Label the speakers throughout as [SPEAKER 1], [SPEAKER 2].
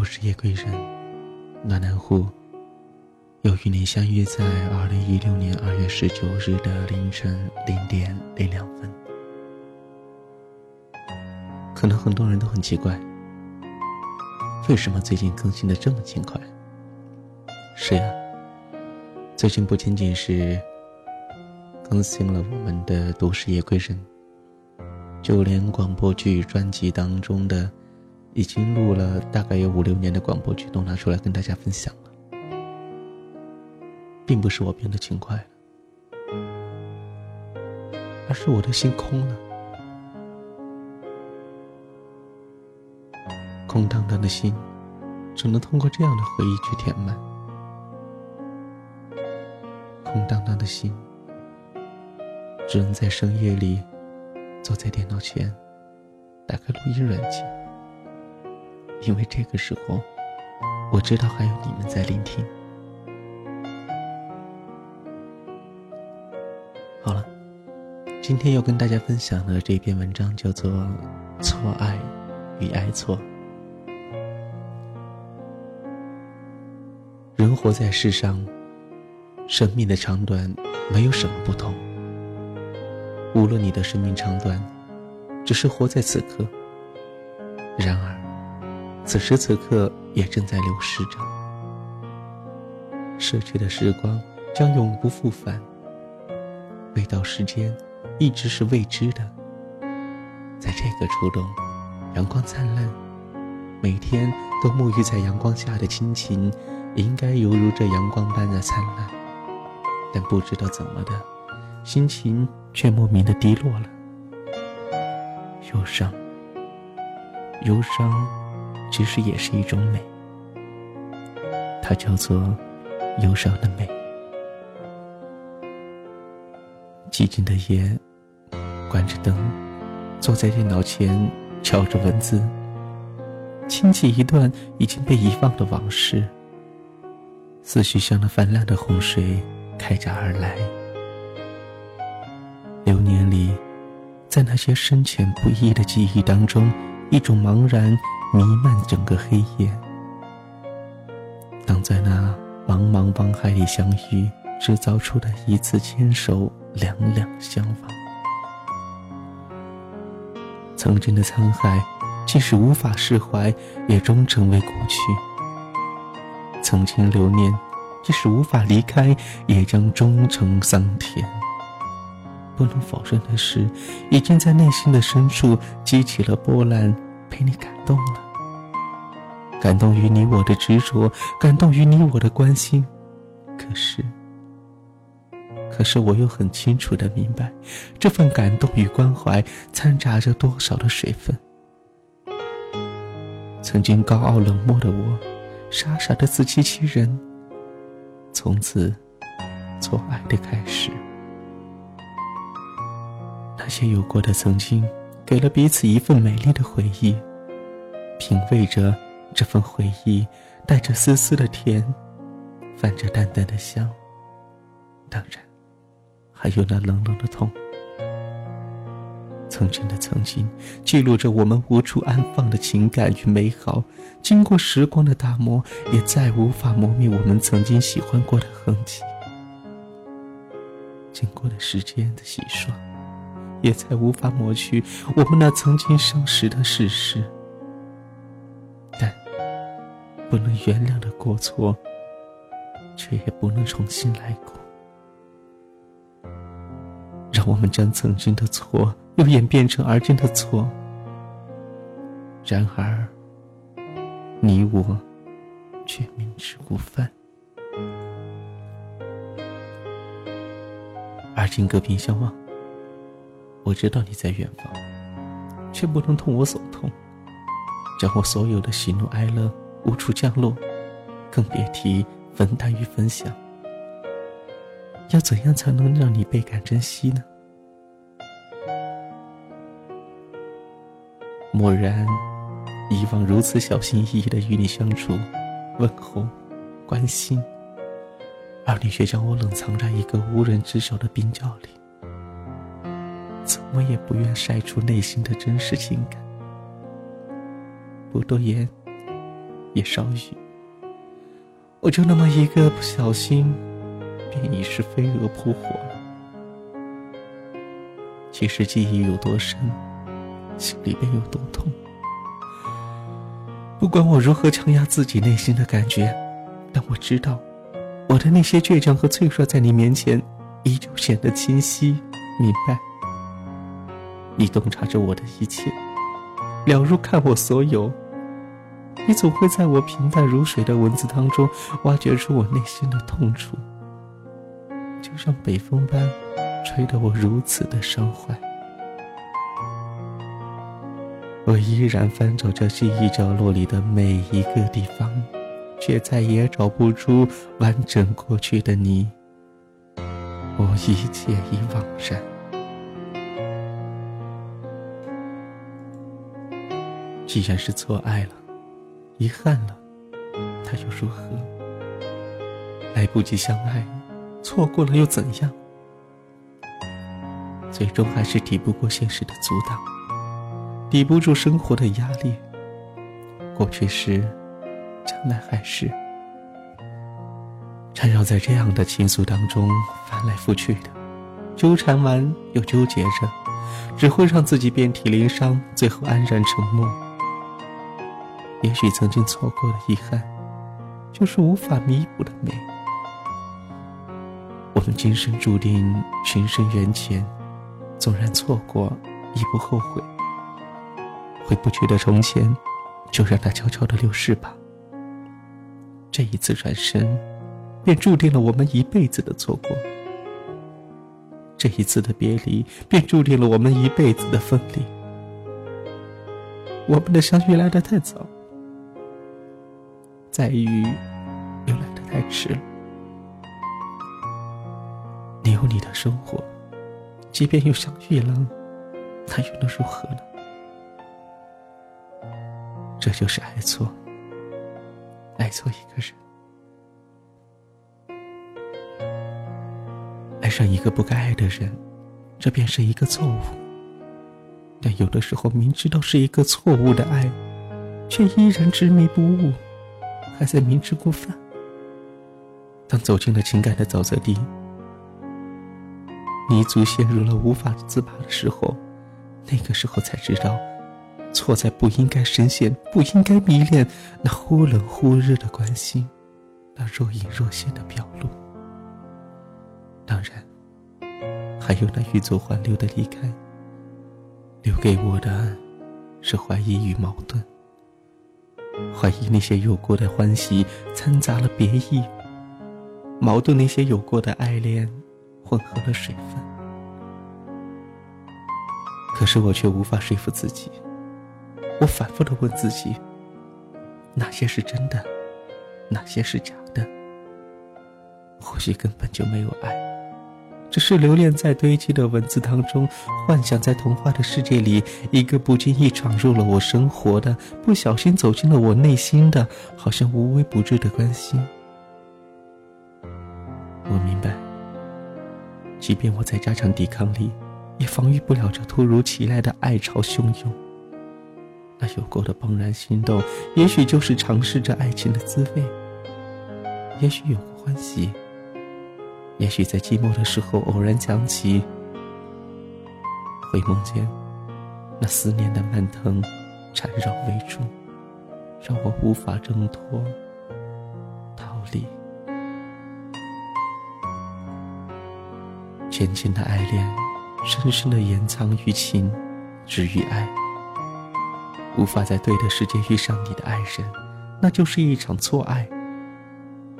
[SPEAKER 1] 都是夜归人，暖男户。又与你相遇在二零一六年二月十九日的凌晨零点零两分。可能很多人都很奇怪，为什么最近更新的这么勤快？是呀，最近不仅仅是更新了我们的都市夜归人，就连广播剧专辑当中的已经录了大概有五六年的广播剧都拿出来跟大家分享了。并不是我变得勤快了，而是我的心空了，空荡荡的心，只能通过这样的回忆去填满。空荡荡的心，只能在深夜里，坐在电脑前，打开录音软件，因为这个时候，我知道还有你们在聆听。好了，今天要跟大家分享的这篇文章叫做《错爱与爱错》。人活在世上，生命的长短没有什么不同。无论你的生命长短，只是活在此刻。然而，此时此刻也正在流逝着。逝去的时光将永不复返。未到时间，一直是未知的。在这个初冬，阳光灿烂，每天都沐浴在阳光下的亲情，应该犹如这阳光般的灿烂。但不知道怎么的，心情却莫名的低落了。忧伤，忧伤，其实也是一种美，它叫做忧伤的美。寂静的夜，关着灯，坐在电脑前，敲着文字，倾起一段已经被遗忘的往事。思绪像那泛滥的洪水，开闸而来。流年里，在那些深浅不一的记忆当中，一种茫然弥漫整个黑夜。当在那茫茫网海里相遇，制造出的一次牵手。两两相望，曾经的沧海，即使无法释怀，也终成为过去；曾经留念，即使无法离开，也将终成桑田。不能否认的是，已经在内心的深处激起了波澜，被你感动了。感动于你我的执着，感动于你我的关心。可是。可是我又很清楚的明白，这份感动与关怀掺杂着多少的水分。曾经高傲冷漠的我，傻傻的自欺欺人，从此错爱的开始。那些有过的曾经，给了彼此一份美丽的回忆，品味着这份回忆，带着丝丝的甜，泛着淡淡的香。当然。还有那冷冷的痛，曾经的曾经，记录着我们无处安放的情感与美好。经过时光的打磨，也再无法磨灭我们曾经喜欢过的痕迹。经过了时间的洗刷，也再无法抹去我们那曾经相识的事实。但不能原谅的过错，却也不能重新来过。让我们将曾经的错又演变成而今的错。然而，你我却明知故犯。而今隔屏相望，我知道你在远方，却不能同我所痛，将我所有的喜怒哀乐无处降落，更别提分担与分享。要怎样才能让你倍感珍惜呢？蓦然，以往如此小心翼翼的与你相处、问候、关心，而你却将我冷藏在一个无人知晓的冰窖里，怎么也不愿晒出内心的真实情感。不多言，也少语。我就那么一个不小心，便已是飞蛾扑火。其实记忆有多深，心里便有多痛。不管我如何强压自己内心的感觉，但我知道，我的那些倔强和脆弱，在你面前依旧显得清晰明白。你洞察着我的一切，了如看我所有。你总会在我平淡如水的文字当中，挖掘出我内心的痛楚，就像北风般，吹得我如此的伤怀。我依然翻找着记忆角落里的每一个地方，却再也找不出完整过去的你。我一切已惘然。既然是错爱了，遗憾了，那又如何？来不及相爱，错过了又怎样？最终还是抵不过现实的阻挡。抵不住生活的压力，过去是，将来还是，缠绕在这样的情愫当中翻来覆去的，纠缠完又纠结着，只会让自己遍体鳞伤，最后安然沉默。也许曾经错过的遗憾，就是无法弥补的美。我们今生注定情深缘浅，纵然错过，亦不后悔。回不去的从前，就让它悄悄的流逝吧。这一次转身，便注定了我们一辈子的错过；这一次的别离，便注定了我们一辈子的分离。我们的相遇来得太早，在于又来的太迟了。你有你的生活，即便又相遇了，那又能如何呢？这就是爱错，爱错一个人，爱上一个不该爱的人，这便是一个错误。但有的时候，明知道是一个错误的爱，却依然执迷不悟，还在明知故犯。当走进了情感的沼泽地，泥足陷入了无法自拔的时候，那个时候才知道。错在不应该深陷，不应该迷恋那忽冷忽热的关心，那若隐若现的表露。当然，还有那欲走还留的离开，留给我的，是怀疑与矛盾。怀疑那些有过的欢喜掺杂了别意，矛盾那些有过的爱恋混合了水分。可是我却无法说服自己。我反复的问自己：哪些是真的，哪些是假的？或许根本就没有爱，只是留恋在堆积的文字当中，幻想在童话的世界里，一个不经意闯入了我生活的，不小心走进了我内心的，好像无微不至的关心。我明白，即便我在加强抵抗力，也防御不了这突如其来的爱潮汹涌。那有过的怦然心动，也许就是尝试着爱情的滋味；也许有过欢喜，也许在寂寞的时候偶然想起，会梦见那思念的蔓藤缠绕围住，让我无法挣脱逃离。浅浅的爱恋，深深的掩藏于情，止于爱。无法在对的时间遇上你的爱人，那就是一场错爱。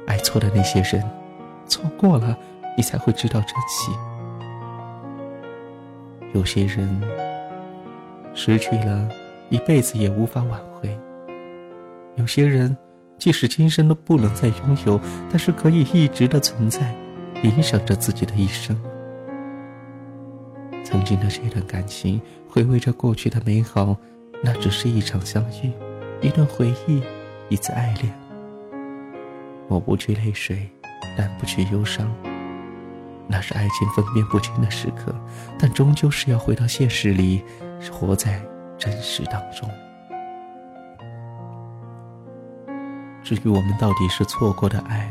[SPEAKER 1] 爱错的那些人，错过了，你才会知道珍惜。有些人失去了，一辈子也无法挽回；有些人，即使今生都不能再拥有，但是可以一直的存在，影响着自己的一生。曾经的这段感情，回味着过去的美好。那只是一场相遇，一段回忆，一次爱恋。抹不去泪水，但不去忧伤。那是爱情分辨不清的时刻，但终究是要回到现实里，活在真实当中。至于我们到底是错过的爱，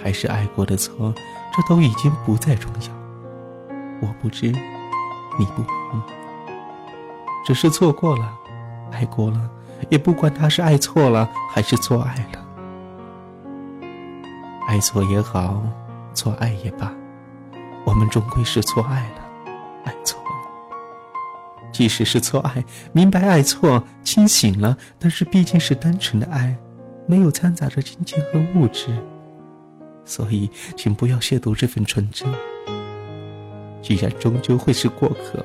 [SPEAKER 1] 还是爱过的错，这都已经不再重要。我不知，你不明，只是错过了，爱过了，也不管他是爱错了还是错爱了。爱错也好，错爱也罢，我们终归是错爱了，爱错了。即使是错爱，明白爱错，清醒了，但是毕竟是单纯的爱，没有掺杂着金钱和物质，所以请不要亵渎这份纯真。既然终究会是过客，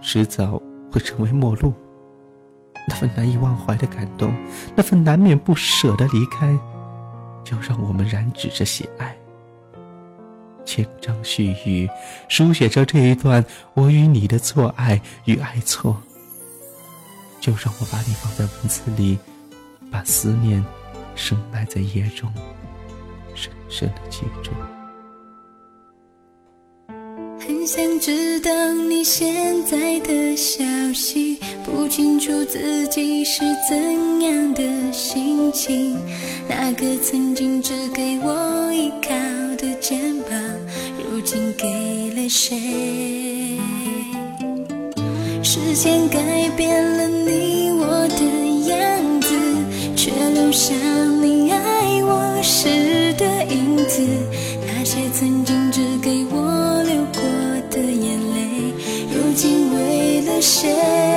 [SPEAKER 1] 迟早会成为陌路，那份难以忘怀的感动，那份难免不舍的离开。就让我们染指着喜爱，千章絮语，书写着这一段我与你的错爱与爱错。就让我把你放在文字里，把思念深埋在夜中，深深的记住。
[SPEAKER 2] 想知道你现在的消息，不清楚自己是怎样的心情。那个曾经只给我依靠的肩膀，如今给了谁？时间改变了你我的样子，却留下你爱我时的影子。那些曾经只给我谁？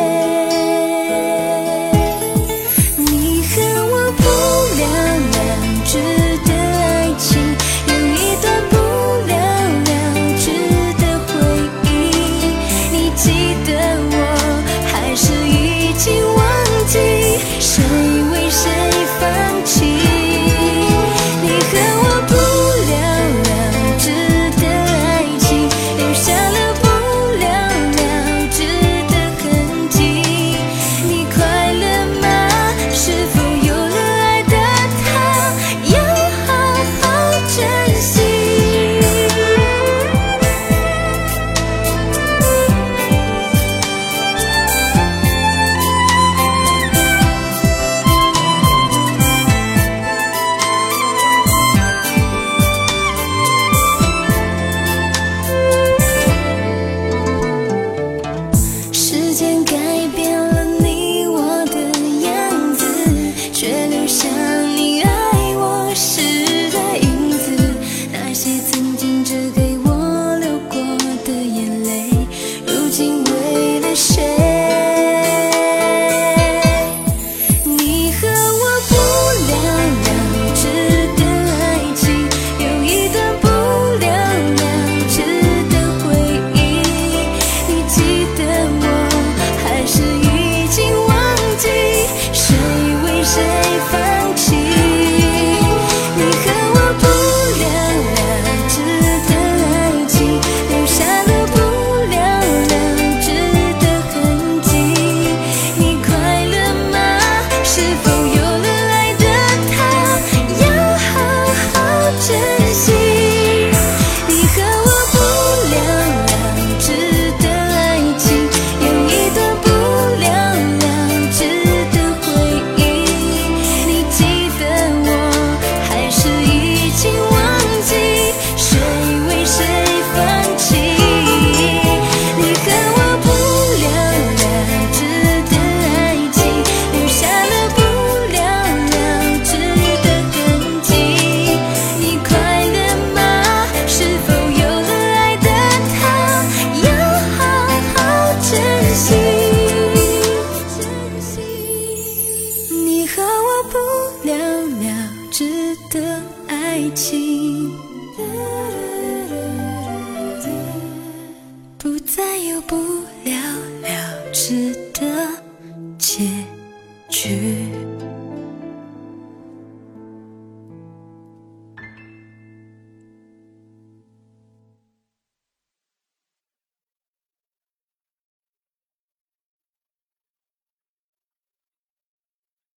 [SPEAKER 2] 起